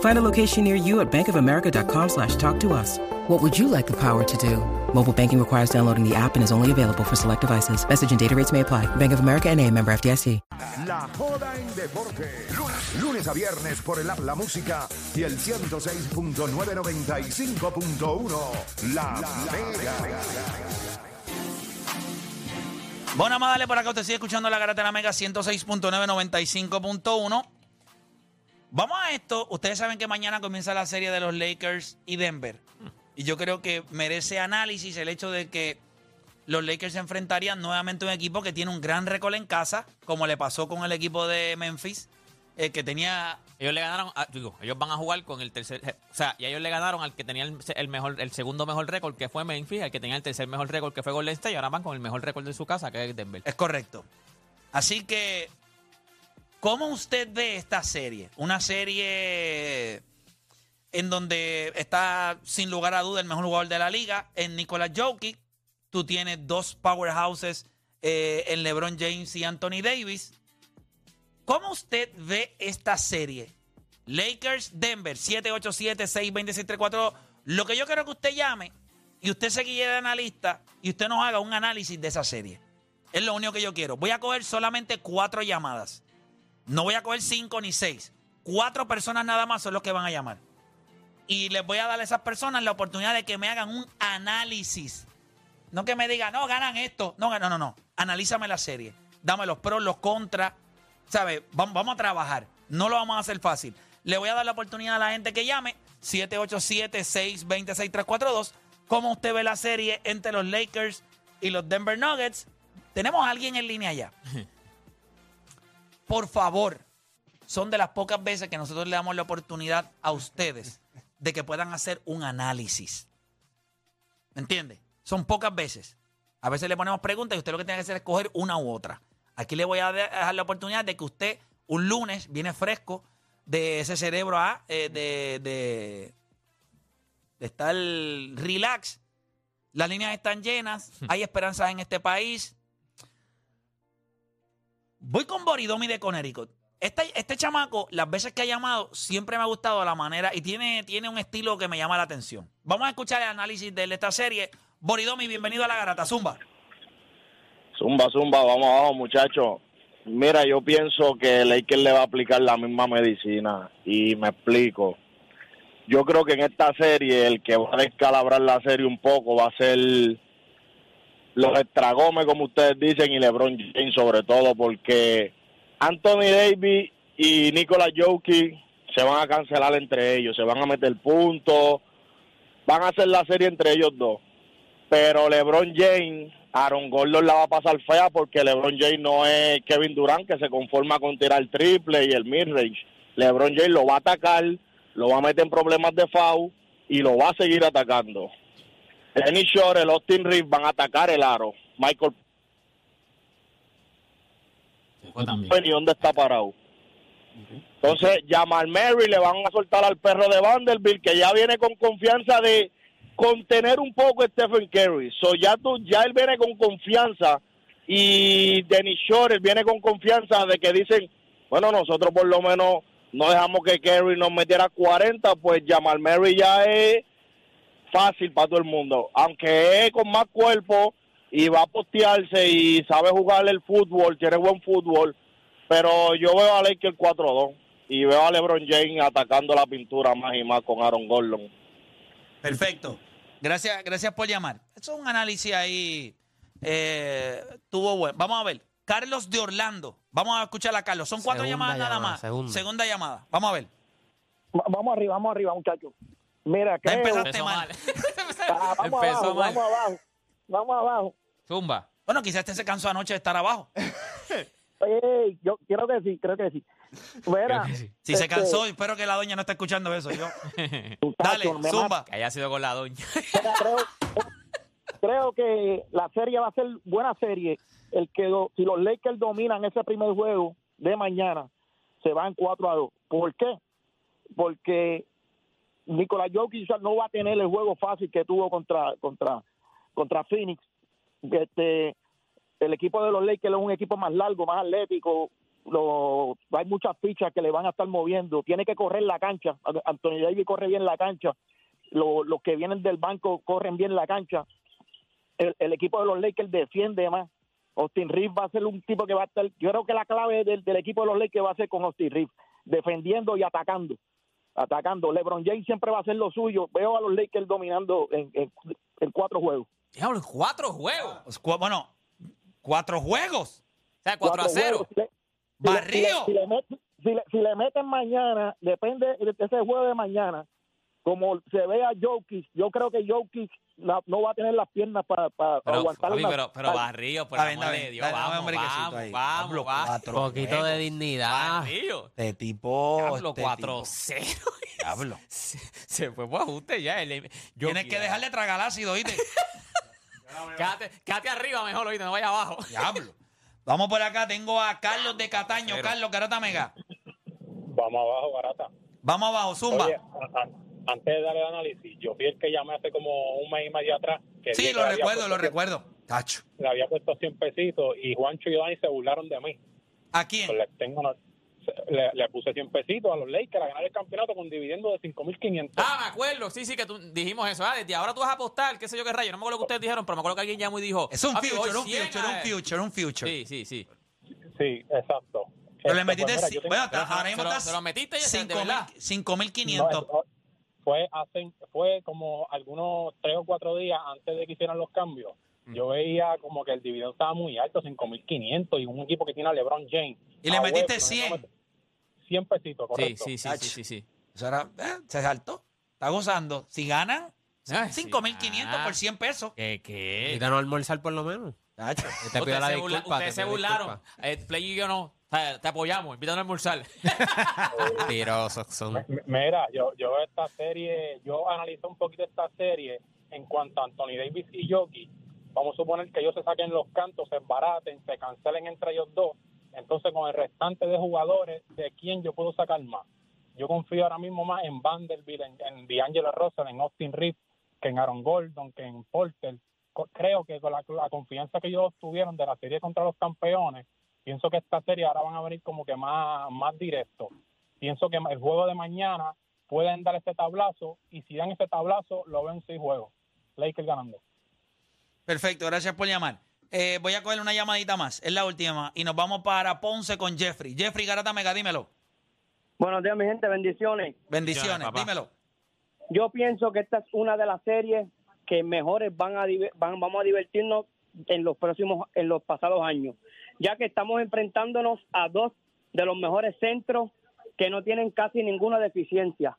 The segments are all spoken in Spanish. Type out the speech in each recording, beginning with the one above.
Find a location near you at bankofamerica.com slash talk to us. What would you like the power to do? Mobile banking requires downloading the app and is only available for select devices. Message and data rates may apply. Bank of America and a member FDIC. La joda en deporte. Lunes, lunes a viernes por el app La Música y el 106.995.1. La, Mega. Bueno, vamos a darle por acá. Usted sigue escuchando la Garata de la Mega 106.995.1. Vamos a esto. Ustedes saben que mañana comienza la serie de los Lakers y Denver. Y yo creo que merece análisis el hecho de que los Lakers se enfrentarían nuevamente a un equipo que tiene un gran récord en casa, como le pasó con el equipo de Memphis, eh, que tenía Ellos le ganaron, a- digo, ellos van a jugar con el tercer, o sea, y ellos le ganaron al que tenía el, el mejor, el segundo mejor récord que fue Memphis, al que tenía el tercer mejor récord que fue Golden State, y ahora van con el mejor récord de su casa que es Denver. Es correcto. Así que, ¿cómo usted ve esta serie? Una serie en donde está sin lugar a duda el mejor jugador de la liga, en Nikola Jokic. Tú tienes dos powerhouses eh, en LeBron James y Anthony Davis. ¿Cómo usted ve esta serie? Lakers, Denver, 787-626-342. Lo que yo quiero que usted llame y usted se guíe de analista y usted nos haga un análisis de esa serie. Es lo único que yo quiero. Voy a coger solamente cuatro llamadas. No voy a coger cinco ni seis. Cuatro personas nada más son los que van a llamar. Y les voy a dar a esas personas la oportunidad de que me hagan un análisis. No que me digan, no, ganan esto. No, no, no, no. Analízame la serie. Dame los pros, los contras. ¿Sabes? Vamos, a trabajar. No lo vamos a hacer fácil. Le voy a dar la oportunidad a la gente que llame. 787-626-342. ¿Cómo usted ve la serie entre los Lakers y los Denver Nuggets? Tenemos a alguien en línea ya. Por favor, son de las pocas veces que nosotros le damos la oportunidad a ustedes de que puedan hacer un análisis. ¿Me entiende? Son pocas veces. A veces le ponemos preguntas y usted lo que tiene que hacer es coger una u otra. Aquí le voy a dejar la oportunidad de que usted un lunes viene fresco de ese cerebro a eh, de, de, de estar relax. Las líneas están llenas, hay esperanzas en este país. Voy con Boridomi de Connecticut. Este, este chamaco, las veces que ha llamado, siempre me ha gustado la manera y tiene, tiene un estilo que me llama la atención. Vamos a escuchar el análisis de esta serie. Boridomi, bienvenido a la Garata Zumba. Zumba, zumba, vamos abajo, muchachos. Mira, yo pienso que Lakers le va a aplicar la misma medicina y me explico. Yo creo que en esta serie el que va a descalabrar la serie un poco va a ser los estragomes, como ustedes dicen, y LeBron James sobre todo, porque Anthony Davis y Nikola Jokic se van a cancelar entre ellos, se van a meter puntos, van a hacer la serie entre ellos dos. Pero LeBron James, Aaron Gordon la va a pasar fea porque LeBron James no es Kevin Durant que se conforma con tirar triple y el midrange. LeBron James lo va a atacar, lo va a meter en problemas de foul y lo va a seguir atacando. Dennis Shore, el Austin Reeves van a atacar el aro. Michael. Penny, ¿dónde está parado? Entonces, Jamal Mary le van a soltar al perro de Vanderbilt, que ya viene con confianza de contener un poco a Stephen Curry. So, ya, tú, ya él viene con confianza y Dennis Shore él viene con confianza de que dicen, bueno, nosotros por lo menos no dejamos que Curry nos metiera 40, pues Jamal Mary ya es fácil para todo el mundo. Aunque es con más cuerpo y va a postearse y sabe jugar el fútbol, tiene buen fútbol, pero yo veo a Lakers 4-2 y veo a LeBron James atacando la pintura más y más con Aaron Gordon. Perfecto. Gracias, gracias por llamar. Eso es un análisis ahí. Eh, tuvo bueno. Vamos a ver. Carlos de Orlando. Vamos a escuchar a Carlos. Son cuatro Segunda llamadas nada llamada, más. segunda. llamada. Vamos a ver. Va- Vamos arriba, vamos arriba, muchachos. Mira, creo... empezaste Empezó mal. Ah, vamos Empezó abajo, mal. vamos abajo, vamos abajo. Zumba. Bueno, quizás este se cansó anoche de estar abajo. Ey, yo creo que sí, creo que sí. Mira, que sí. Si se este, cansó, espero que la doña no esté escuchando eso. Yo. Dale, zumba. Que haya sido con la doña. Mira, creo, creo que la serie va a ser buena serie. El que si los Lakers dominan ese primer juego de mañana, se van 4 a 2. ¿Por qué? Porque Nicolás Jokic no va a tener el juego fácil que tuvo contra contra contra Phoenix. Este el equipo de los Lakers es un equipo más largo, más atlético. Lo, hay muchas fichas que le van a estar moviendo. Tiene que correr la cancha. Anthony Davis corre bien la cancha. Lo- los que vienen del banco corren bien la cancha. El, equipo de los Lakers defiende más. Austin Reeves va a ser un tipo que va a estar. Yo creo que la clave del, del equipo de los Lakers va a ser con Austin Reeves, defendiendo y atacando. Atacando. LeBron James siempre va a hacer lo suyo. Veo a los Lakers dominando en, en- en cuatro juegos. Diablo, en cuatro juegos. O cu- Bueno, cuatro juegos. sea, 4 a Cuatro 0. juegos. Si le- si le- Barrio. Si le, si le met- si le- si le meten mañana, depende de ese juego de mañana, como se ve a Jokic, yo creo que Jokic la- no va a tener las piernas para, para Pero, aguantar papi, pero, pero Barrio, por amor de. Dios, vamos, vamos, ahí. vamos, cuatro Un poquito juegos. de dignidad. Barrio. Este tipo. Diablo, este 4 tipo. 0. Diablo. Se, se fue por ajuste ya. El, yo Tienes que dejarle tragar ácido, ¿oíste? Quédate, quédate arriba mejor, oíste, no vaya abajo. Diablo. Vamos por acá. Tengo a Carlos de Cataño. Pero- Carlos Garata Mega. Vamos abajo, barata. Vamos abajo, Zumba. Oye, antes de darle el análisis, yo fui el que llamé hace como un mes y medio atrás. Que sí, lo que le había recuerdo, lo puesto- recuerdo. Tacho. Le había puesto 100 pesitos y Juancho y Dani se burlaron de mí. ¿A quién? Pues les tengo una- le, le puse 100 pesitos a los Lakers a ganar el campeonato con dividendo de 5.500. Ah, me acuerdo, sí, sí, que tú, dijimos eso. Ah, desde ahora tú vas a apostar, qué sé yo qué rayo. No me acuerdo lo que ustedes dijeron, pero me acuerdo que alguien llamó y dijo. Es un "Papi, future, un 100 future, un a- future, un future. Sí, sí, sí. Sí, exacto. Pero le Este, metiste. pues mira, tengo- bueno, ahora mismo estás se lo metiste ya, de cinco mil- verdad. 5.500. Fue hace fue como algunos tres o cuatro días antes de que hicieran los cambios. Mm. Yo veía como que el dividendo estaba muy alto, 5.500 y un equipo que tiene a LeBron James. Y le metiste Westbrook, 100. no met- 100 pesitos, correcto. sí, sí, sí, sí, sí. Eso era, eh, se saltó. Está gozando. Si ganan, Ay, 5.500 sí. por 100 pesos. ¿Qué, qué? Ahorita no almorzar por lo menos. Ustedes la se, burla- disculpa. ustedes te se pido burlaron. Eh, Play y yo no. Te apoyamos, invítanos a almorzar. Mentirosos son. M- Mira, yo, yo esta serie, yo analicé un poquito esta serie en cuanto a Anthony Davis y Jokic. Vamos a suponer que ellos se saquen los cantos, se embaraten, se cancelen entre ellos dos. Entonces, con el restante de jugadores, ¿de quién yo puedo sacar más? Yo confío ahora mismo más en Vanderbilt, en, en D'Angelo Russell, en Austin Reeves, que en Aaron Gordon, que en Porter. Creo que con la, la confianza que ellos tuvieron de la serie contra los campeones, pienso que esta serie ahora van a venir como que más, más directo. Pienso que el juego de mañana pueden dar ese tablazo y si dan ese tablazo lo ven en seis juegos. Lakers ganando. Perfecto, gracias por llamar. Eh, voy a coger una llamadita más, es la última, y nos vamos para Ponce con Jeffrey. Jeffrey Garata Mega, dímelo. Buenos días, mi gente, bendiciones. Bendiciones, dímelo. Yo pienso que esta es una de las series que mejores van a van, vamos a divertirnos en los próximos, en los pasados años, ya que estamos enfrentándonos a dos de los mejores centros que no tienen casi ninguna deficiencia.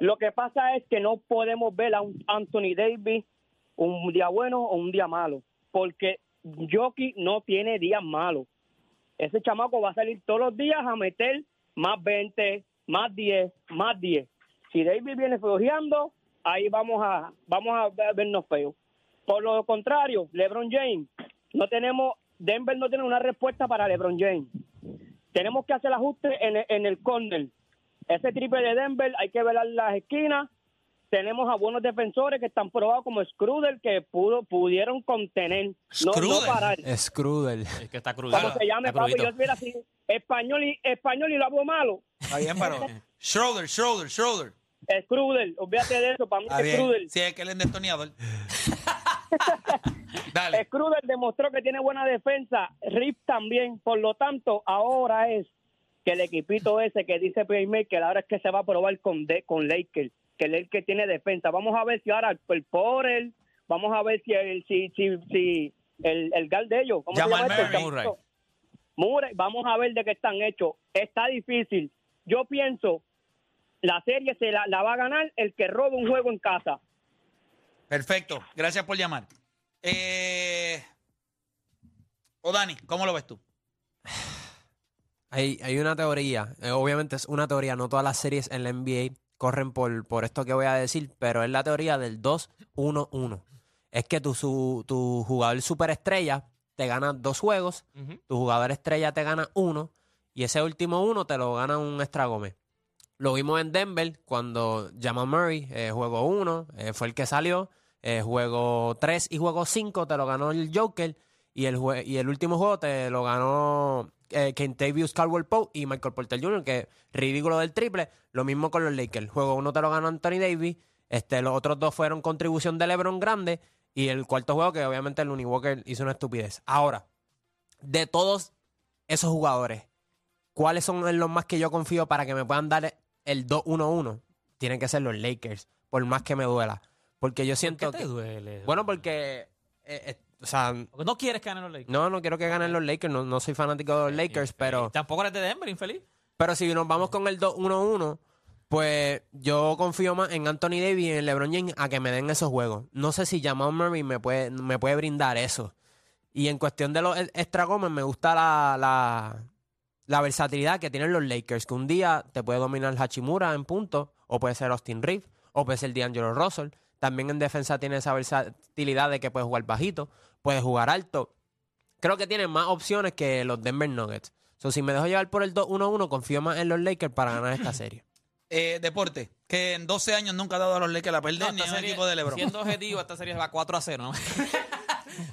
Lo que pasa es que no podemos ver a un Anthony Davis un día bueno o un día malo, porque Jockey no tiene días malos. Ese chamaco va a salir todos los días a meter más 20, más 10, más 10. Si David viene flojeando, ahí vamos a vamos a vernos feos. Por lo contrario, LeBron James, no tenemos Denver no tiene una respuesta para LeBron James. Tenemos que hacer ajuste en el, en el corner. Ese triple de Denver hay que velar las esquinas. Tenemos a buenos defensores que están probados como Scruder que pudo pudieron contener, no, no parar. Scrudel. Es que está crudo. Como se llame, papi, yo mira así, español y español y lo hablo malo. Está bien, pero. Schroeder, Schroeder, Schroeder. Scruder, olvídate de eso, para mí es Scruder. bien. Sí, es que él es destornillador. Dale. Scruder demostró que tiene buena defensa, Rip también, por lo tanto, ahora es que el equipito ese que dice Playmaker, ahora es que se va a probar con, de, con Lakers, que el Lakers tiene defensa. Vamos a ver si ahora el Porter, vamos a ver si, el, si, si, si el, el gal de ellos. ¿Cómo se llama este? Murray. Murray. Vamos a ver de qué están hechos. Está difícil. Yo pienso, la serie se la, la va a ganar el que robe un juego en casa. Perfecto. Gracias por llamar. Eh, o Dani, ¿cómo lo ves tú? Hay, hay una teoría, eh, obviamente es una teoría, no todas las series en la NBA corren por, por esto que voy a decir, pero es la teoría del 2-1-1. Es que tu, su- tu jugador superestrella te gana dos juegos, tu jugador estrella te gana uno, y ese último uno te lo gana un extra Gómez. Lo vimos en Denver cuando Jamal Murray, eh, juego 1, fue el que salió. Eh, juego 3 y juego 5 te lo ganó el Joker. Y el, y el último juego te lo ganó eh, Kentavious Caldwell Pope y Michael Porter Jr., que ridículo del triple. Lo mismo con los Lakers. Juego 1 te lo ganó Anthony Davis. Este, los otros dos fueron contribución de LeBron grande. Y el cuarto juego, que obviamente el Looney Walker hizo una estupidez. Ahora, de todos esos jugadores, ¿cuáles son los más que yo confío para que me puedan dar el 2-1-1? Tienen que ser los Lakers, por más que me duela. Porque yo ¿Por siento qué te que... duele? Bueno, porque... eh, eh, o sea, Porque no quieres que ganen los Lakers. no, no quiero que ganen los Lakers, no, no soy fanático de los Lakers, pero... Tampoco eres de Denver, infeliz. Pero si nos vamos con el 2-1-1, pues yo confío más en Anthony Davis y en LeBron James a que me den esos juegos. No sé si Jamal Murray me puede, me puede brindar eso. Y en cuestión de los e- extra gomes, me gusta la, la, la versatilidad que tienen los Lakers, que un día te puede dominar Hachimura en punto, o puede ser Austin Reeves, o puede ser D'Angelo Russell. También en defensa tiene esa versatilidad de que puede jugar bajito, puede jugar alto. Creo que tiene más opciones que los Denver Nuggets. So, si me dejo llevar por el 2-1-1, confío más en los Lakers para ganar esta serie. Eh, deporte, que en 12 años nunca ha dado a los Lakers a perder No, ni a un equipo de LeBron. Siendo objetivo, esta serie va 4 a 0. ¿no?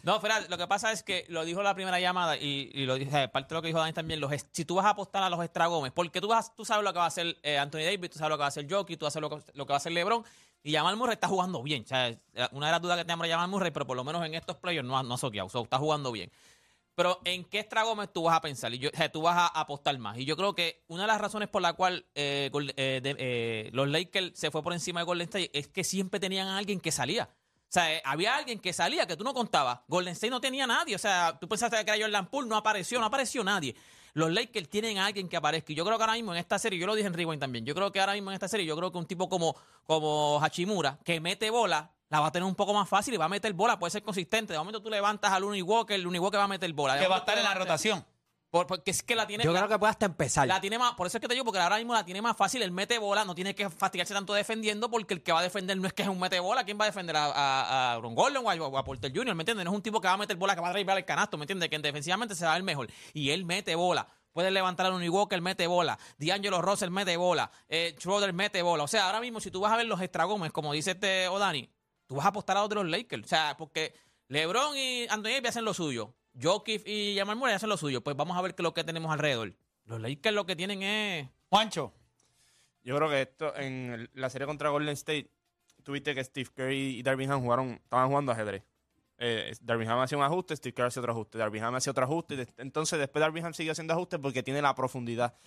No, espera, lo que pasa es que lo dijo la primera llamada y, y lo dije, parte de lo que dijo Dani también, los, si tú vas a apostar a los extra Gómez, porque tú, vas, tú sabes lo que va a hacer eh, Anthony Davis, tú sabes lo que va a hacer Jokic, tú sabes lo que, lo que va a hacer LeBron, y Jamal Murray está jugando bien. O sea, una de las dudas que tenemos de Jamal Murray, pero por lo menos en estos playoffs no ha, no soqueado, so, está jugando bien. Pero ¿en qué extra Gómez tú vas a pensar? Y yo, tú vas a apostar más. Y yo creo que una de las razones por la cual eh, eh, eh, los Lakers se fue por encima de Golden State es que siempre tenían a alguien que salía. O sea, eh, había alguien que salía que tú no contabas. Golden State no tenía nadie. O sea, tú pensaste que era Jordan Poole, no apareció, no apareció nadie. Los Lakers tienen a alguien que aparezca. Y yo creo que ahora mismo en esta serie, yo lo dije en Rewind también, yo creo que ahora mismo en esta serie, yo creo que un tipo como, como Hachimura, que mete bola, la va a tener un poco más fácil y va a meter bola, puede ser consistente. De momento tú levantas al Looney Walker, el Looney Walker va a meter bola. De que va a estar en la rotación. Por- porque es que la tiene. Yo la- creo que puede hasta empezar. la tiene más, por eso es que te digo, porque ahora mismo la tiene más fácil. Él mete bola, no tiene que fastidiarse tanto defendiendo, porque el que va a defender no es que es un mete bola. ¿Quién va a defender? ¿A, a, a Aaron Gordon o a, o a Porter Jr.? ¿Me entiendes? No es un tipo que va a meter bola, que va a drivar el canasto, ¿me entiendes? Que defensivamente se va a ver mejor. Y él mete bola. Puede levantar a Looney Walker, mete bola. D'Angelo Russell mete bola. Eh, Schroeder mete bola. O sea, ahora mismo, si tú vas a ver los extra Gómez, como dice este Odani, tú vas a apostar a los Lakers. O sea, porque LeBron y Anthony Davis hacen lo suyo. Jokic y Jamal Murray hacen lo suyo. Pues vamos a ver qué es lo que tenemos alrededor. Los Lakers lo que tienen es... Juancho, Yo creo que esto, en la serie contra Golden State, tuviste que Steve Curry y Darvin Ham jugaron, estaban jugando ajedrez. Eh, Darvin Ham hacía un ajuste, Steve Curry hacía otro ajuste. Darvin Ham hacía otro ajuste. entonces, después Darvin Ham sigue haciendo ajustes porque tiene la profundidad.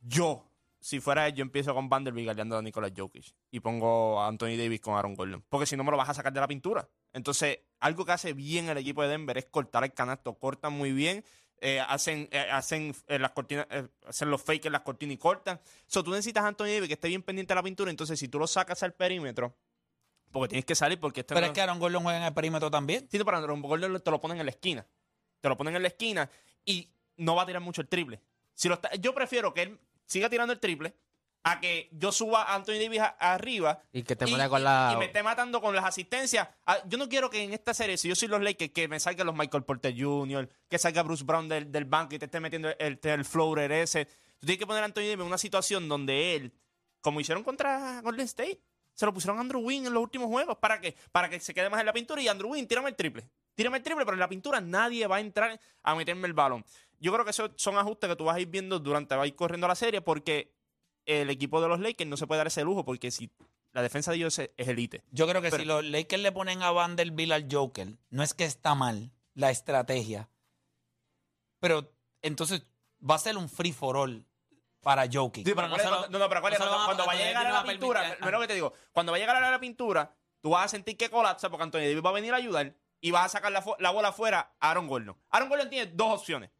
Yo, si fuera él, yo empiezo con Vanderbilt galeando a Nicolas Jokic y pongo a Anthony Davis con Aaron Gordon. Porque si no, me lo vas a sacar de la pintura. Entonces, algo que hace bien el equipo de Denver es cortar el canasto. Cortan muy bien. eh, hacen eh, hacen eh, las cortinas hacen los fakes en las cortinas y cortan. So, tú necesitas a Anthony Davis que esté bien pendiente de la pintura. Entonces, si tú lo sacas al perímetro, porque tienes que salir porque este pero no- es que Aaron Gordon juega en el perímetro también. Sí, pero Aaron Gordon te lo ponen en la esquina. Te lo ponen en la esquina y no va a tirar mucho el triple. Si lo está- yo prefiero que él siga tirando el triple a que yo suba a Anthony Davis a- arriba Y que te y, mate con y- la... y me esté matando con las asistencias. Ah, Yo no quiero que en esta serie, si yo soy los Lakers, que me salgan los Michael Porter Jr., que salga Bruce Brown del, del banco y te esté metiendo el, el, floater ese. Tú tienes que poner a Anthony Davis en una situación donde él, como hicieron contra Golden State, se lo pusieron a Andrew Wynn en los últimos juegos. ¿Para qué? Para que se quede más en la pintura y Andrew Wynn, tírame el triple. Tírame el triple, pero en la pintura nadie va a entrar a meterme el balón. Yo creo que esos son ajustes que tú vas a ir viendo durante va a ir corriendo la serie porque el equipo de los Lakers no se puede dar ese lujo porque si la defensa de ellos es es elite. Yo creo que Pero- si los Lakers le ponen a Vanderbilt al Joker, no es que está mal la estrategia, pero entonces va a ser un free for all para Jokic. Sí, pero no ¿cuál es- se lo- no, no, pero cuando, van a- cuando llegar a la va pintura, permitir- lo que te digo, cuando vaya a llegar a la pintura, tú vas a sentir que colapsa porque Anthony Davis va a venir a ayudar y vas a sacar la, la bola afuera a Aaron Gordon. Aaron Gordon tiene dos opciones.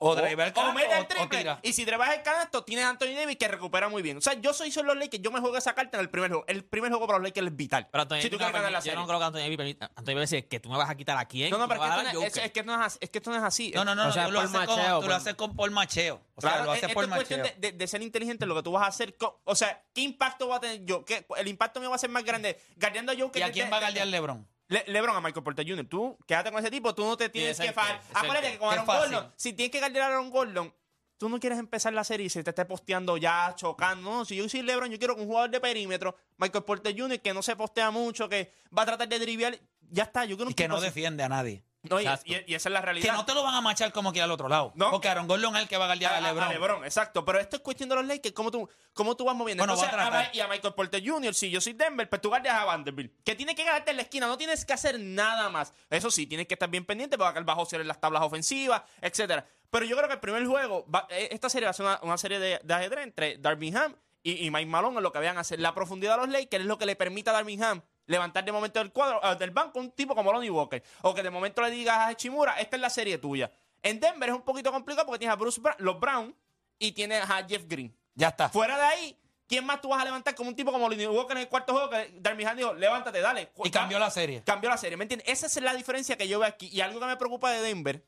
O drive el o canasto mete o- el o triple. y si trabajas el canasto, tienes a Anthony Davis que recupera muy bien. O sea, yo soy solo los Lakers. Yo me juego esa carta en el primer juego. El primer juego para los Lakers es vital. Pero Anthony si tú quieres ganar la permite- yo serie. no creo que Anthony Davis permita. Anthony Davis dice que tú me vas a quitar a quién. No, no, pero es es, es- es que esto no es así. Es que esto no es así. No, no, no, O sea, tú, lo haces, con- macheo, tú lo por- haces con, por macheo. O sea, lo es- haces por es cuestión macheo. de, de- de ser inteligente lo que tú vas a hacer. O sea, ¿qué impacto va a tener yo? ¿Qué, el impacto mío va a ser más grande guardiando a Joker. ¿Y a quién va a guardiar LeBron? Le- LeBron a Michael Porter Jr. Tú quédate con ese tipo, tú no te tienes que el Acuérdate que- con Aaron. Gordon, si tienes que guardar a Aaron Gordon, tú no quieres empezar la serie y se te esté posteando ya, chocando. No, si yo soy LeBron, yo quiero que un jugador de perímetro, Michael Porter Jr., que no se postea mucho, que va a tratar de driviar, ya está. Yo quiero Y que no así. defiende a nadie. No, y, Exacto. y- y esa es la Que realidad. no te lo van a machar como que al otro lado. No. Porque Aaron Gordon es el que va a guardiar a, a, a- LeBron. a LeBron, exacto. Pero esto es cuestión de los Lakers, cómo tú, cómo tú vas moviendo. Bueno, Entonces, va a tratar. a- y a Michael Porter Jr., si yo soy Denver, pues tú guardias a Vanderbilt, que tiene que ganarte en la esquina, no tienes que hacer nada más. Eso sí, tienes que estar bien pendiente porque él va a josear en las tablas ofensivas, etcétera. Pero yo creo que el primer juego, va- eh, esta serie va a ser una, una serie de, de ajedrez entre Darby Ham y, y Mike Malone en lo que vayan a hacer. La profundidad de los Lakers es lo que le permite a Darby Ham levantar de momento del cuadro, eh, del banco un tipo como Lonnie Walker. O que de momento le digas a Chimura, esta es la serie tuya. En Denver es un poquito complicado porque tienes a Bruce Brown, los Brown y tienes a Jeff Green. Ya está. Fuera de ahí, ¿quién más tú vas a levantar como un tipo como Lonnie Walker en el cuarto juego? Que Darby Ham dijo, levántate, dale. Y cambió la serie. Cambió la serie, ¿me entiendes? Esa es la diferencia que yo veo aquí. Y algo que me preocupa de Denver,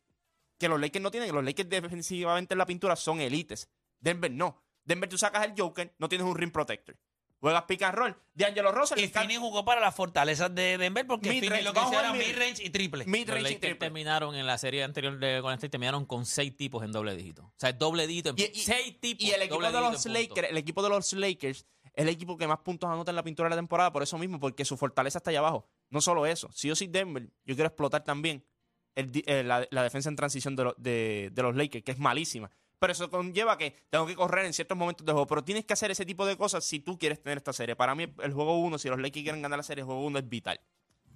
que los Lakers no tienen, los Lakers defensivamente en la pintura son élites. Denver no. Denver tú sacas el Joker, no tienes un ring protector. Juegas pick and roll. D'Angelo Russell. Y Finney jugó para las fortalezas de Denver porque Mid-range, Finney lo que mid- mid-range y triple. Mid Los range y triple. terminaron en la serie anterior de Golden State, terminaron con seis tipos en doble dígito. O sea, doble dígito. en- Y, y- seis tipos. y el equipo de los. Lakers, el equipo de los Lakers es el equipo que más puntos anota en la pintura de la temporada por eso mismo, porque su fortaleza está allá abajo. No solo eso, si yo soy Denver, yo quiero explotar también el eh, la, la defensa en transición de, lo- de- de los Lakers, que es malísima. Pero eso conlleva que tengo que correr en ciertos momentos de juego. Pero tienes que hacer ese tipo de cosas si tú quieres tener esta serie. Para mí, el juego 1, si los Lakers quieren ganar la serie, el juego 1 es vital.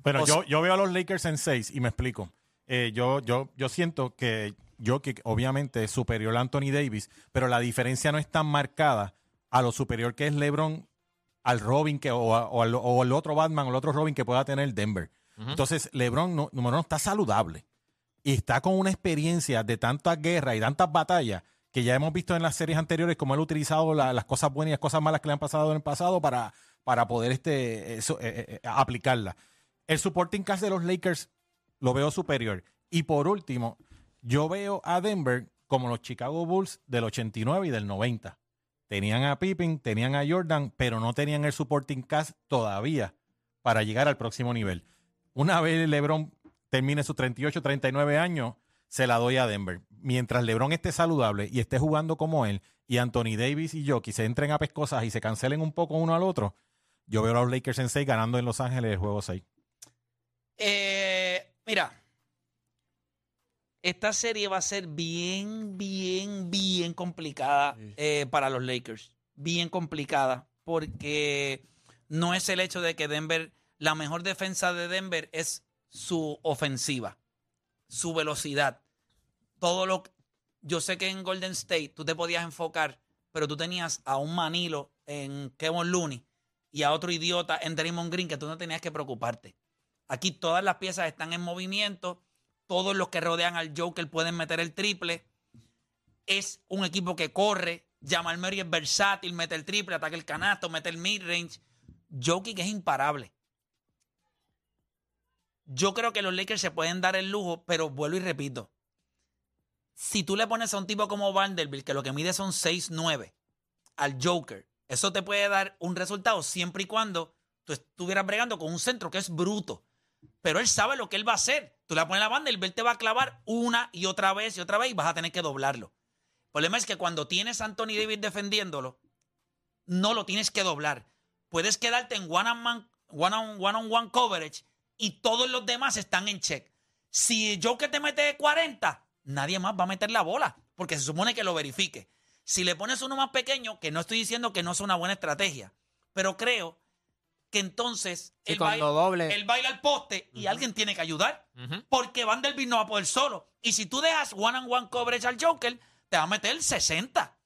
Pero O yo, sea- yo veo a los Lakers en 6 y me explico. Eh, yo, yo, yo siento que yo que obviamente es superior a Anthony Davis, pero la diferencia no es tan marcada a lo superior que es LeBron al Robin que, o, a- o al, o al otro Batman o el otro Robin que pueda tener Denver. Entonces, LeBron, no, número uno, está saludable y está con una experiencia de tantas guerras y tantas batallas que ya hemos visto en las series anteriores cómo él ha utilizado la- las cosas buenas y las cosas malas que le han pasado en el pasado para, para poder este, eso, eh, eh, aplicarla. El supporting cast de los Lakers lo veo superior. Y por último, yo veo a Denver como los Chicago Bulls del 89 y del 90. Tenían a Pippen, tenían a Jordan, pero no tenían el supporting cast todavía para llegar al próximo nivel. Una vez LeBron termine sus 38, 39 años, se la doy a Denver. Mientras LeBron esté saludable y esté jugando como él, y Anthony Davis y Jokic se entren a pescosas y se cancelen un poco uno al otro, yo veo a los Lakers en 6 ganando en Los Ángeles el juego 6. Eh, mira, esta serie va a ser bien, bien, bien complicada eh, para los Lakers. Bien complicada. Porque no es el hecho de que Denver, la mejor defensa de Denver es su ofensiva, su velocidad. Todo lo yo sé que en Golden State tú te podías enfocar, pero tú tenías a un Manilo en Kevin Looney y a otro idiota en Draymond Green que tú no tenías que preocuparte. Aquí todas las piezas están en movimiento. Todos los que rodean al Joker pueden meter el triple. Es un equipo que corre. Jamal Murray es versátil, mete el triple, ataca el canasto, mete el mid-range. Jokic es imparable. Yo creo que los Lakers se pueden dar el lujo, pero vuelvo y repito. Si tú le pones a un tipo como Vanderbilt, que lo que mide son 6'9", al Joker, eso te puede dar un resultado siempre y cuando tú estuvieras bregando con un centro que es bruto. Pero él sabe lo que él va a hacer. Tú le pones la banda, el te va a clavar una y otra vez y otra vez y vas a tener que doblarlo. El problema es que cuando tienes a Anthony Davis defendiéndolo, no lo tienes que doblar. Puedes quedarte en one on one, one on one, on one coverage y todos los demás están en check. Si Joker te mete 40, nadie más va a meter la bola porque se supone que lo verifique. Si le pones uno más pequeño, que no estoy diciendo que no es una buena estrategia, pero creo que entonces Sí, él, baila, doble- él baila al poste y alguien tiene que ayudar porque Vanderbilt no va a poder solo. Y si tú dejas one on one coverage al Joker, te va a meter 60.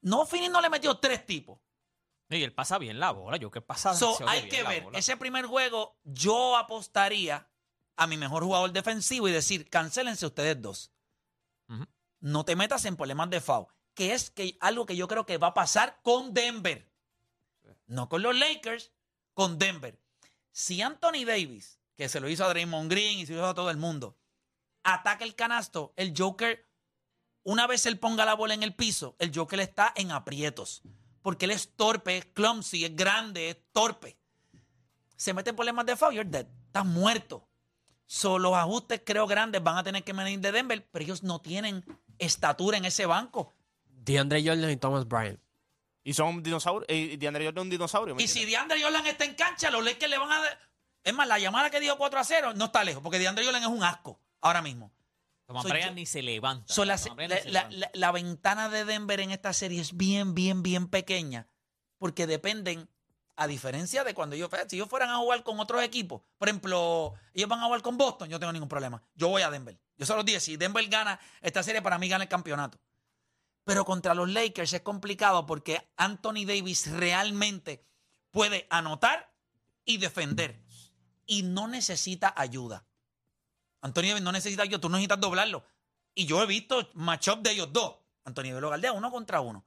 No, Finney no le metió tres tipos. Y él pasa bien la bola. Yo que pasa. So, hay bien que ver. Ese primer juego, yo apostaría a mi mejor jugador defensivo y decir, cancélense ustedes dos. No te metas en problemas de foul. Que es que, algo que yo creo que va a pasar con Denver. No con los Lakers, con Denver. Si Anthony Davis, que se lo hizo a Draymond Green y se lo hizo a todo el mundo, ataca el canasto, el Joker, una vez él ponga la bola en el piso, el Joker está en aprietos. Porque él es torpe, es clumsy, es grande, es torpe. Se mete en problemas de foul, you're dead. Estás muerto. So, los ajustes, creo, grandes van a tener que venir de Denver, pero ellos no tienen estatura en ese banco. DeAndre Jordan y Thomas Bryant. Y son dinosaurios. Y DeAndre Jordan es un dinosaurio. ¿me Y si? DeAndre Jordan está en cancha, los Lakers le van a... dar- Es más, la llamada que dio 4 a 0 no está lejos, porque DeAndre Jordan es un asco ahora mismo. Thomas Bryant yo- ni se levanta. So, la, la- ni se la- levanta. la- la ventana de Denver en esta serie es bien, bien, bien pequeña, porque dependen, a diferencia de cuando ellos, si ellos fueran a jugar con otros equipos, por ejemplo, ellos van a jugar con Boston, yo no tengo ningún problema. Yo voy a Denver. Yo se los dije, si Denver gana esta serie, para mí gana el campeonato. Pero contra los Lakers es complicado porque Anthony Davis realmente puede anotar y defender. Y no necesita ayuda. Anthony Davis no necesita ayuda, tú no necesitas doblarlo. Y yo he visto matchup de ellos dos. Anthony Davis lo galdea uno contra uno.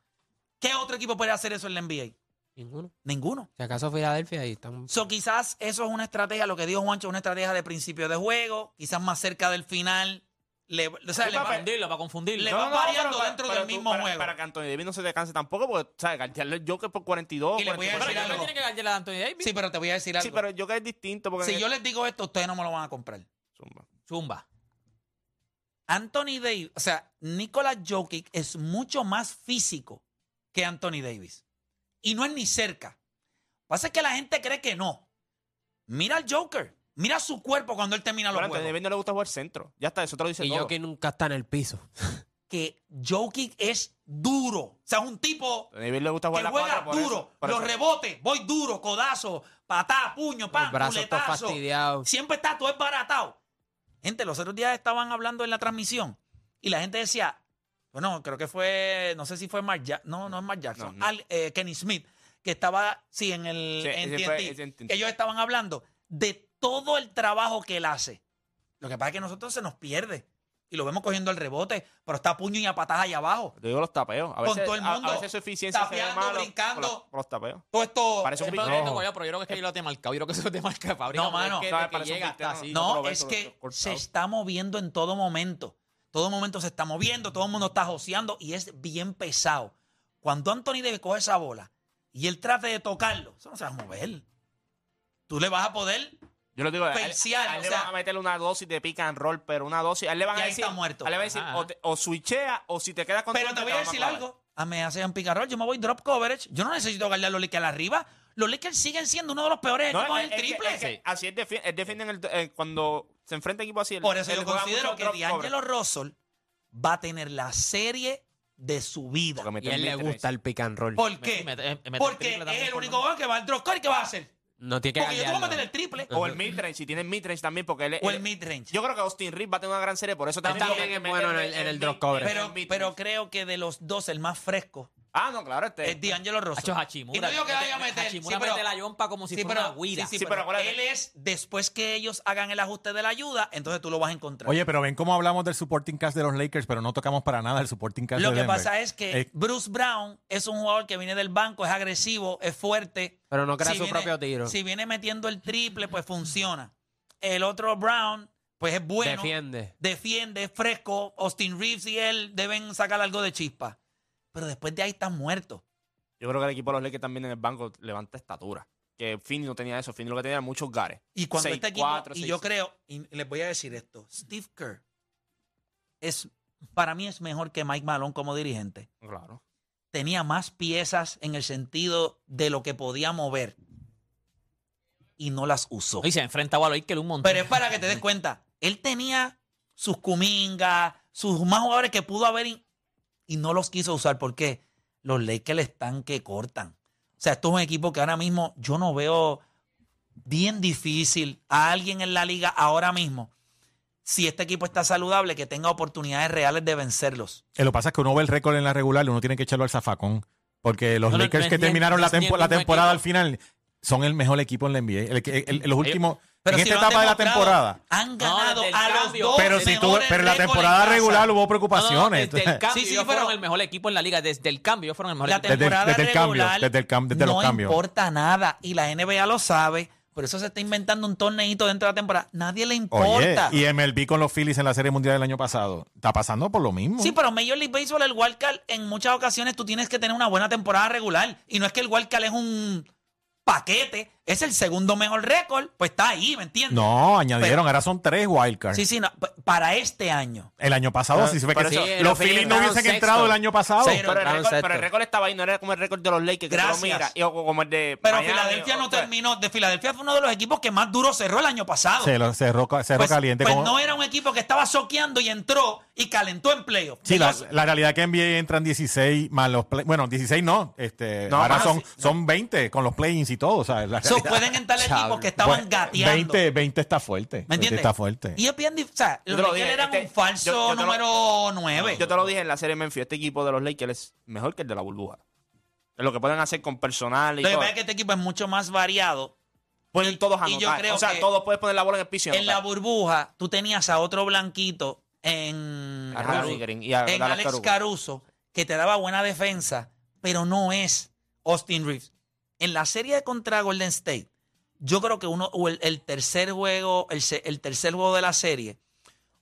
¿Qué otro equipo puede hacer eso en la NBA? Ninguno. Ninguno. Si acaso Filadelfia ahí están. So, quizás eso es una estrategia, lo que dijo Juancho, es una estrategia de principio de juego, quizás más cerca del final. Le, o sea, le para va- confundirlo, para confundirlo. le No, va no, variando pero dentro pero del tú- mismo para- juego. Para que Anthony Davis no se descanse tampoco, porque, ¿sabes? Gartearle el Joker por 42. Y le voy a 44. decir algo. tiene que a Anthony Davis. Sí, pero te voy a decir algo. Sí, pero el Joker es distinto. Porque si yo les digo esto, ustedes no me lo van a comprar. Zumba. Zumba. Anthony Davis, o sea, Nicolas Jokic es mucho más físico que Anthony Davis. Y no es ni cerca. Pasa que la gente cree que no. Mira al Joker. Mira su cuerpo cuando él termina los Anthony juegos. Davis no le gusta jugar centro. Ya está, eso te lo dice Y todo. Jokic nunca está en el piso. Que Jokic es duro. O sea, es un tipo le gusta jugar que la juega cuatro, por duro. eso, por los eso. rebotes, voy duro, codazo, patá, puño, pan, El brazo todo culetazo. fastidiado. Siempre está todo esbaratado. Gente, los otros días estaban hablando en la transmisión y la gente decía, bueno, creo que fue, no sé si fue Mark Jackson, no, no es Mark Jackson, No, no. Al- eh, Kenny Smith, que estaba, sí, en el Sí, en ese fue- TNT, en ellos estaban hablando de todo el trabajo que él hace. Lo que pasa es que a nosotros se nos pierde y lo vemos cogiendo el rebote, pero está a puño y a patadas allá abajo. Te digo los tapeos. A Con veces, todo el a- mundo, A, veces su eficiencia se ve tapeando, malo brincando. Por, los- por los tapeos. Todo esto... Parece un lo no. yo, pero yo creo que es que yo lo tengo marcado. Yo creo que eso te marca fábrica. No, mano. Es que, No, de que llega hasta así. es que se está moviendo en todo momento. Todo momento se está moviendo, todo el mundo está joseando y es bien pesado. Cuando Anthony Davis coge esa bola y él trate de tocarlo, eso no se va a mover. Tú le vas a poder. Yo le digo, a él- Persear, a él o le van a meterle una dosis de pick and roll, pero una dosis. A él le van a ahí decir. está muerto. A él le van a decir, o, te- o switchea, o si te quedas con Pero te voy a decir algo. A me hace un picarrol, yo me voy drop coverage. Yo no necesito guardar los Lakers arriba. Los Lakers siguen siendo uno de los peores No, equipos es, en el es que- triple. es que así es defi- es defienden el, eh, cuando se enfrenta equipo así. él- Por eso yo considero que D'Angelo. Russell va a tener la serie de su vida. Y a él le gusta el pick and roll. ¿Por qué? eh, Porque es el único jugador que va al drop coverage. ¿Qué va a hacer? No tiene que Porque yo te voy a galdearlo. meter el triple. O el midrange, si tiene midrange también, porque él, O el midrange. Yo creo que Austin Reeves va a tener una gran serie, por eso también. también es bueno en el, drop. Pero, pero creo que de los dos, el más fresco Ah, no, claro, este. es D'Angelo Russell. Hacho Hachimura. Y no digo que vaya a meter. Hachimura sí, pero- mete la yompa como si sí, fuera pero- una guira. sí, sí, Sí, pero pero acuérdate. él es, después que ellos hagan el ajuste de la ayuda, entonces tú lo vas a encontrar. Oye, pero ven cómo hablamos del supporting cast de los Lakers, pero no tocamos para nada el supporting cast Lo de que Denver. pasa es que Eh, Bruce Brown es un jugador que viene del banco, es agresivo, es fuerte. Pero no crea Si su viene- propio tiro. Si viene metiendo el triple, pues funciona. El otro Brown, pues es bueno. Defiende. defiende, es fresco. Austin Reeves y él deben sacar algo de chispa. Pero después de ahí están muertos. Yo creo que el equipo de los Lakers también en el banco levanta estatura. Que Finney no tenía eso. Finney lo que tenía era muchos gares. Y cuando este equipo, 6'4", y yo 6'5". creo, y les voy a decir esto, Steve Kerr es, para mí es mejor que Mike Malone como dirigente. Claro. Tenía más piezas en el sentido de lo que podía mover y no las usó. Y se ha enfrentado a los Lakers un montón. Pero es para que te des cuenta, él tenía sus Kuminga, sus más jugadores que pudo haber y, no los quiso usar. ¿Por qué? Los Lakers están que cortan. O sea, esto es un equipo que ahora mismo yo no veo bien difícil a alguien en la liga ahora mismo. Si este equipo está saludable, que tenga oportunidades reales de vencerlos. eh, lo que pasa es que uno ve el récord en la regular y uno tiene que echarlo al zafacón. Porque los No, Lakers no que terminaron la, tempo- temporada al final son el mejor equipo en la NBA. El, que- el- el- los últimos, Pero en si esta etapa de la temporada. Han ganado a los cambio. dos Pero si tú, pero en la temporada regular hubo No, no, preocupaciones. desde el cambio Sí, sí, ellos fueron el mejor equipo en la liga. Desde el cambio ellos fueron el mejor La equipo. Desde desde el cambio, regular desde el cam- desde los no cambios. importa nada y la NBA lo sabe. Por eso se está inventando un torneito dentro de la temporada. Nadie le Oye, importa. y MLB con los Phillies en la Serie Mundial del año pasado. Está pasando por lo mismo. Sí, pero Major League Baseball, el wildcard, en muchas ocasiones tú tienes que tener una buena temporada regular. Y no es que el wildcard es un paquete, es el segundo mejor récord, pues está ahí, ¿me entiendes? No, añadieron, Pero- ahora son tres wildcards. Sí, sí, no, para este año. El año pasado Pero- sí se ve pero que eso- sí. Sí, los los Phillies Phillies no hubiesen sexto. entrado el año pasado. Sí, Pero el, récord, sexto. pero el récord estaba ahí, no era como el récord de los Lakers, que tú lo Gracias. miras, y- o como el de Pero Miami, Filadelfia o- no o sea, terminó. De Filadelfia fue uno de los equipos que más duro cerró el año pasado. Se lo cerró, ca- cerró pues, caliente. pues como- no era un equipo que estaba soqueando y entró y calentó en playoff. Sí, la, Ellos- la realidad es que en NBA entran 16 más los play, bueno, 16 no, este, No, ahora más, son, sí. son 20 con los play-ins y todo, o sea, la so, pueden entrar equipos que estaban gateando. 20, 20 está fuerte. ¿Me 20 entiendes? Está fuerte. Y es bien dif- o sea, los te lo Lakers dije, eran este- un falso yo- yo te lo- número 9. Yo te lo dije en la serie Memphis, este equipo de los Lakers es mejor que el de la burbuja. Lo que pueden hacer con personal y Lo que todo. pasa es que este equipo es mucho más variado. Pueden todos y yo anotar. creo o sea, que todos puedes poner la bola en el piso y En la anotar. burbuja, tú tenías a otro blanquito en, A Randy Green y a en Alex Caruso. Caruso, que te daba buena defensa, pero no es Austin Reeves. En la serie contra Golden State, yo creo que uno, o el, el tercer juego, el, el tercer juego de la serie,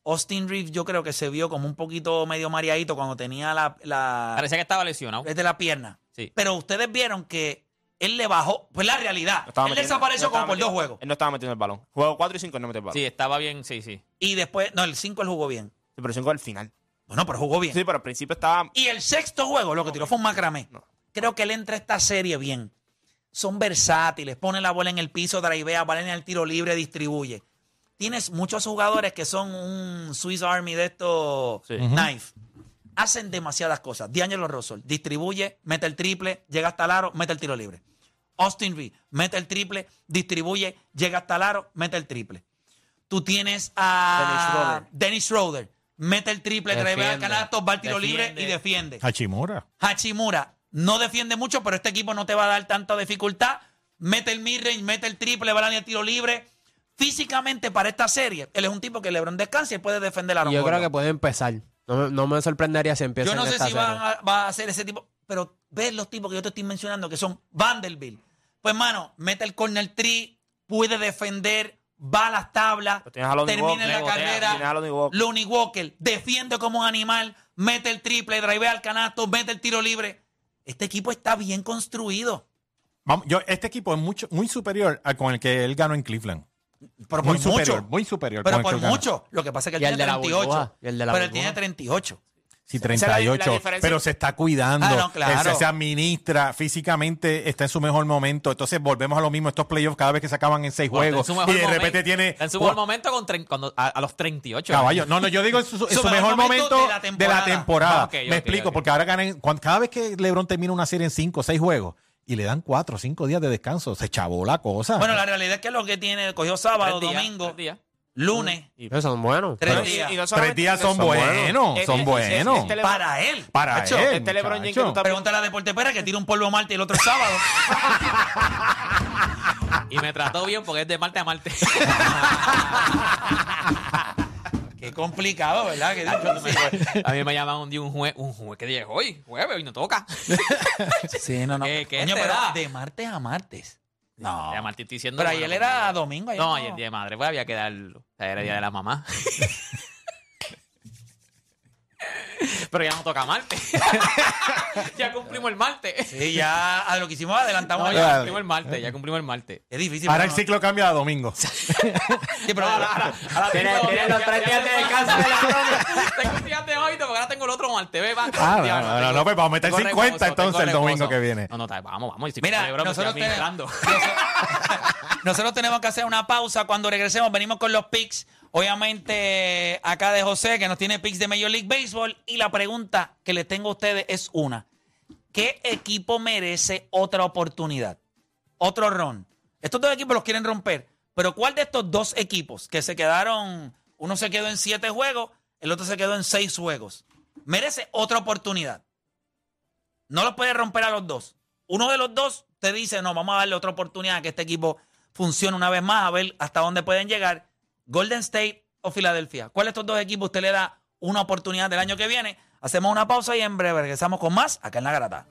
Austin Reeves yo creo que se vio como un poquito medio mareadito cuando tenía la, la Parecía que estaba lesionado. desde la pierna. Sí. Pero ustedes vieron que él le bajó, pues la realidad. No Él metiendo- desapareció no como por dos juegos. Él no estaba metiendo el balón. Juego 4 y 5 no metió el balón. Sí, estaba bien, sí, sí. Y después, no, el 5 él jugó bien. Sí, pero 5 al final. Bueno, pero jugó bien. Sí, pero al principio estaba. Y el sexto juego, lo que tiró fue un macramé. No. Creo que él entra a esta serie bien. Son versátiles, pone la bola en el piso, drivea, valen el tiro libre, distribuye. Tienes muchos jugadores que son un Swiss Army de estos Sí. knife. Hacen demasiadas cosas. D'Angelo Russell distribuye, mete el triple, llega hasta el aro, mete el tiro libre. Austin Reed mete el triple, distribuye, llega hasta el aro, mete el triple. Tú tienes a Dennis Schroeder. Dennis Schroeder, mete el triple, drivea al canasto, va al tiro Defiende. libre y defiende. Hachimura. Hachimura no defiende mucho, pero este equipo no te va a dar tanta dificultad. Mete el midrange, mete el triple, va al tiro libre. Físicamente para esta serie, él es un tipo que LeBron descansa y puede defender a Y yo creo que puede empezar. No, me- no me sorprendería si empieza Yo no en sé esta si van a, va a hacer ese tipo, pero ves los tipos que yo te estoy mencionando que son Vanderbilt. Pues, mano, mete el corner tree, puede defender, va a las tablas, a termina la carrera. a Lonnie Walker. Lonnie Walker defiende como un animal, mete el triple, drivea al canasto, mete el tiro libre. Este equipo está bien construido. Vamos, yo, este equipo es mucho, muy superior al con el que él ganó en Cleveland. Pero muy por superior, mucho. muy superior. Pero con el por mucho. Lo que pasa es que él tiene de la 38. burbuja, la pero él tiene 38. Sí, Esa es la- la 38, pero se está cuidando, Ah, no, claro. él se, se administra, físicamente está en su mejor momento. Entonces volvemos a lo mismo, estos playoffs cada vez que se acaban en seis Bueno, juegos en y de momento- repente tiene... En su mejor momento con tre- cuando, a, a los 38. Caballo, no, no, yo digo en su, en su mejor momento, de la temporada. Ah, Me explico, porque ahora ganan, cuan- cada vez que LeBron termina una serie en cinco o seis juegos y le dan cuatro o cinco días de descanso, se chavó la cosa. Bueno, la realidad es que lo que tiene, cogió sábado, Tres días, domingo, lunes, Pero son buenos. tres Pero- días. y no Tres solamente días son buenos, Eh, son eh, buenos. este Para él. Para él, este LeBron James que tú muchacho. estás- Pregúntale a Deporte Pera que tira un polvo Marte y el otro sábado. Y me trató bien porque es de Marte a Marte. Qué complicado, ¿verdad? Que dicho, a mí me llaman un día un juez, un juez que dije, hoy, jueves, hoy no toca. Sí, no, no. ¿Qué- qué Coño, te pero da? de martes a martes. No. Ya estoy diciendo. Pero bueno, ayer era domingo. Ayer No, ayer día de madre, pues había que darlo. O sea, era día de la mamá. Pero ya no toca Marte. ya cumplimos el martes. Sí, ya a lo que hicimos adelantamos. No, ya. ya cumplimos el martes, ya cumplimos el martes. Es difícil. Ahora el no. ciclo cambia a domingo. Sí, pero Tiene- tiene los tres días de descanso de la broma. Tengo un día de hoy porque ahora tengo el otro martes. Ve, va. Ah, no, no, no, tengo- no, pues vamos a meter tengo 50 reposo, entonces el domingo que viene. No, no, vamos, vamos. Mira, nosotros tenemos, nosotros tenemos que hacer una pausa. Cuando regresemos, venimos con los picks. Obviamente, acá de José, que nos tiene picks de Major League Baseball. Y la pregunta que les tengo a ustedes es una: ¿Qué equipo merece otra oportunidad? Otro ron. Estos dos equipos los quieren romper. Pero ¿cuál de estos dos equipos que se quedaron, uno se quedó en siete juegos, el otro se quedó en seis juegos, merece otra oportunidad? No los puede romper a los dos. Uno de los dos te dice, no, vamos a darle otra oportunidad a que este equipo funcione una vez más, a ver hasta dónde pueden llegar. Golden State o Filadelfia. ¿Cuál de estos dos equipos usted le da una oportunidad del año que viene? Hacemos una pausa y en breve regresamos con más acá en La Garata.